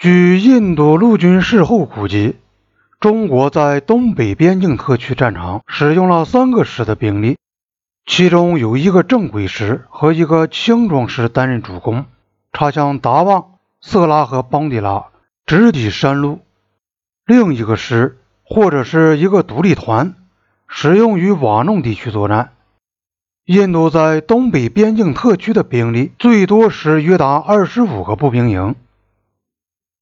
据印度陆军事后估计，中国在东北边境特区战场使用了三个师的兵力，其中有一个正规师和一个轻装师担任主攻，插向达旺、色拉和邦迪拉，直抵山路；另一个师或者是一个独立团，使用于瓦弄地区作战。印度在东北边境特区的兵力最多时约达二十五个步兵营，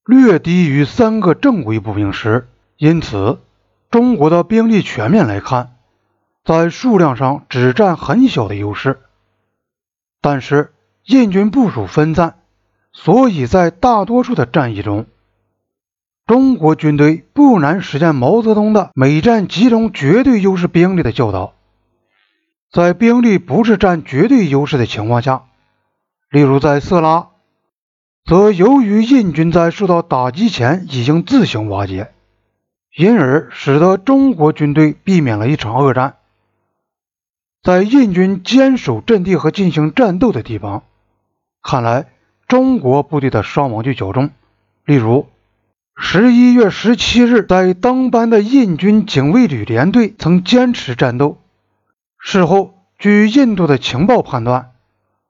略低于三个正规步兵师。因此，中国的兵力全面来看，在数量上只占很小的优势。但是，印军部署分散，所以在大多数的战役中，中国军队不难实现毛泽东的“每战集中绝对优势兵力”的教导。在兵力不是占绝对优势的情况下，例如在色拉，则由于印军在受到打击前已经自行瓦解，因而使得中国军队避免了一场恶战。在印军坚守阵地和进行战斗的地方，看来中国部队的伤亡就较重。例如，十一月十七日，在当班的印军警卫旅连队曾坚持战斗。事后，据印度的情报判断，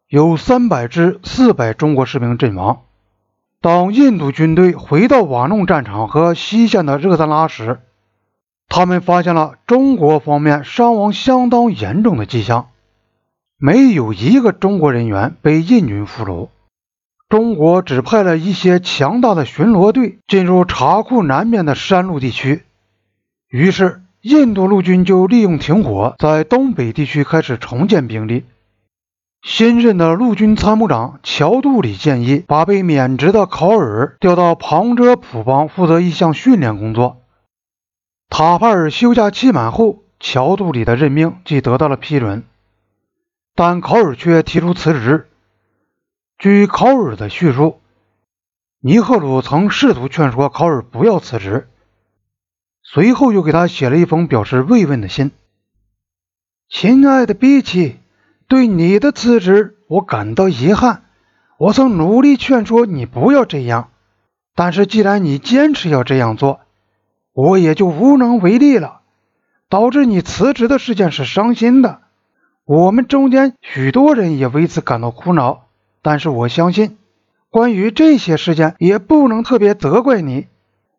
有三百至四百中国士兵阵亡。当印度军队回到瓦弄战场和西线的热赞拉时，他们发现了中国方面伤亡相当严重的迹象，没有一个中国人员被印军俘虏。中国只派了一些强大的巡逻队进入查库南面的山路地区，于是。印度陆军就利用停火，在东北地区开始重建兵力。新任的陆军参谋长乔杜里建议把被免职的考尔调到旁遮普邦负责一项训练工作。塔帕尔休假期满后，乔杜里的任命即得到了批准，但考尔却提出辞职。据考尔的叙述，尼赫鲁曾试图劝说考尔不要辞职。随后又给他写了一封表示慰问的信。亲爱的比奇，对你的辞职我感到遗憾。我曾努力劝说你不要这样，但是既然你坚持要这样做，我也就无能为力了。导致你辞职的事件是伤心的，我们中间许多人也为此感到苦恼。但是我相信，关于这些事件也不能特别责怪你。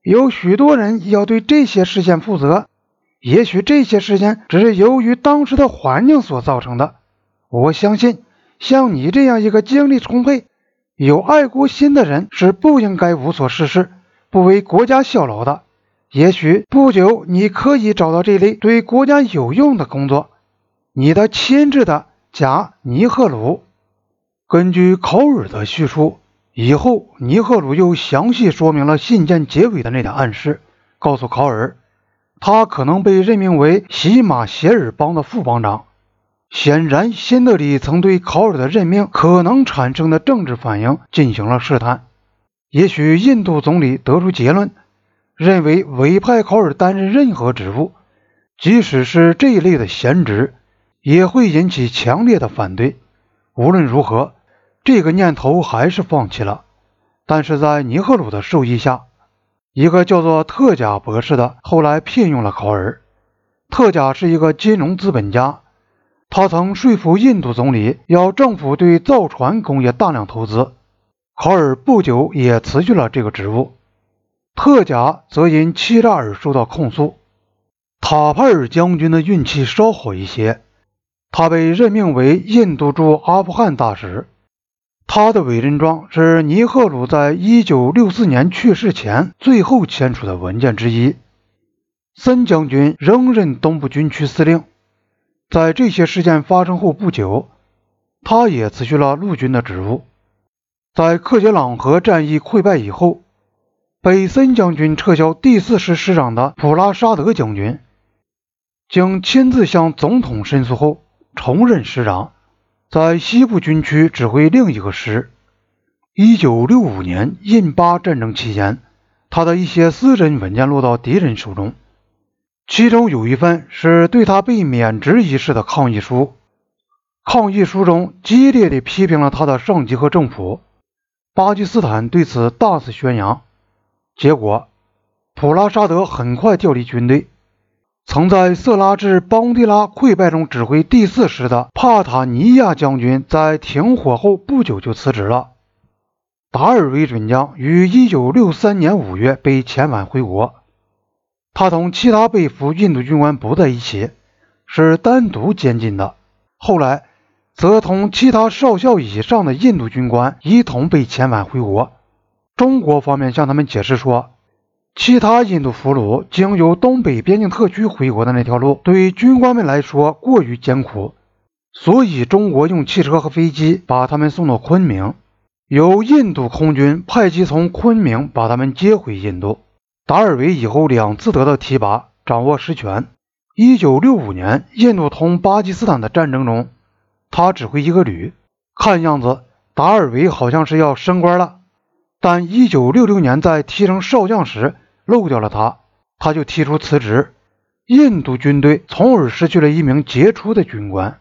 有许多人要对这些事件负责，也许这些事件只是由于当时的环境所造成的。我相信，像你这样一个精力充沛、有爱国心的人是不应该无所事事、不为国家效劳的。也许不久你可以找到这类对国家有用的工作。你的亲挚的贾尼赫鲁，根据考尔的叙述。以后，尼赫鲁又详细说明了信件结尾的那点暗示，告诉考尔，他可能被任命为喜马歇尔邦的副邦长。显然，辛德里曾对考尔的任命可能产生的政治反应进行了试探。也许印度总理得出结论，认为委派考尔担任任何职务，即使是这一类的闲职，也会引起强烈的反对。无论如何。这个念头还是放弃了，但是在尼赫鲁的授意下，一个叫做特贾博士的后来聘用了考尔。特贾是一个金融资本家，他曾说服印度总理要政府对造船工业大量投资。考尔不久也辞去了这个职务，特贾则因欺诈而受到控诉。塔帕尔将军的运气稍好一些，他被任命为印度驻阿富汗大使。他的委任状是尼赫鲁在一九六四年去世前最后签署的文件之一。森将军仍任东部军区司令。在这些事件发生后不久，他也辞去了陆军的职务。在克杰朗河战役溃败以后，北森将军撤销第四师师长的普拉沙德将军，经亲自向总统申诉后，重任师长。在西部军区指挥另一个师。一九六五年印巴战争期间，他的一些私人文件落到敌人手中，其中有一份是对他被免职一事的抗议书。抗议书中激烈地批评了他的上级和政府。巴基斯坦对此大肆宣扬，结果，普拉沙德很快调离军队。曾在色拉至邦迪拉溃败中指挥第四师的帕塔尼亚将军，在停火后不久就辞职了。达尔维准将于1963年5月被遣返回国，他同其他被俘印度军官不在一起，是单独监禁的。后来，则同其他少校以上的印度军官一同被遣返回国。中国方面向他们解释说。其他印度俘虏经由东北边境特区回国的那条路，对于军官们来说过于艰苦，所以中国用汽车和飞机把他们送到昆明，由印度空军派机从昆明把他们接回印度。达尔维以后两次得到提拔，掌握实权。一九六五年印度同巴基斯坦的战争中，他指挥一个旅，看样子达尔维好像是要升官了。但一九六六年在提升少将时，漏掉了他，他就提出辞职。印度军队从而失去了一名杰出的军官。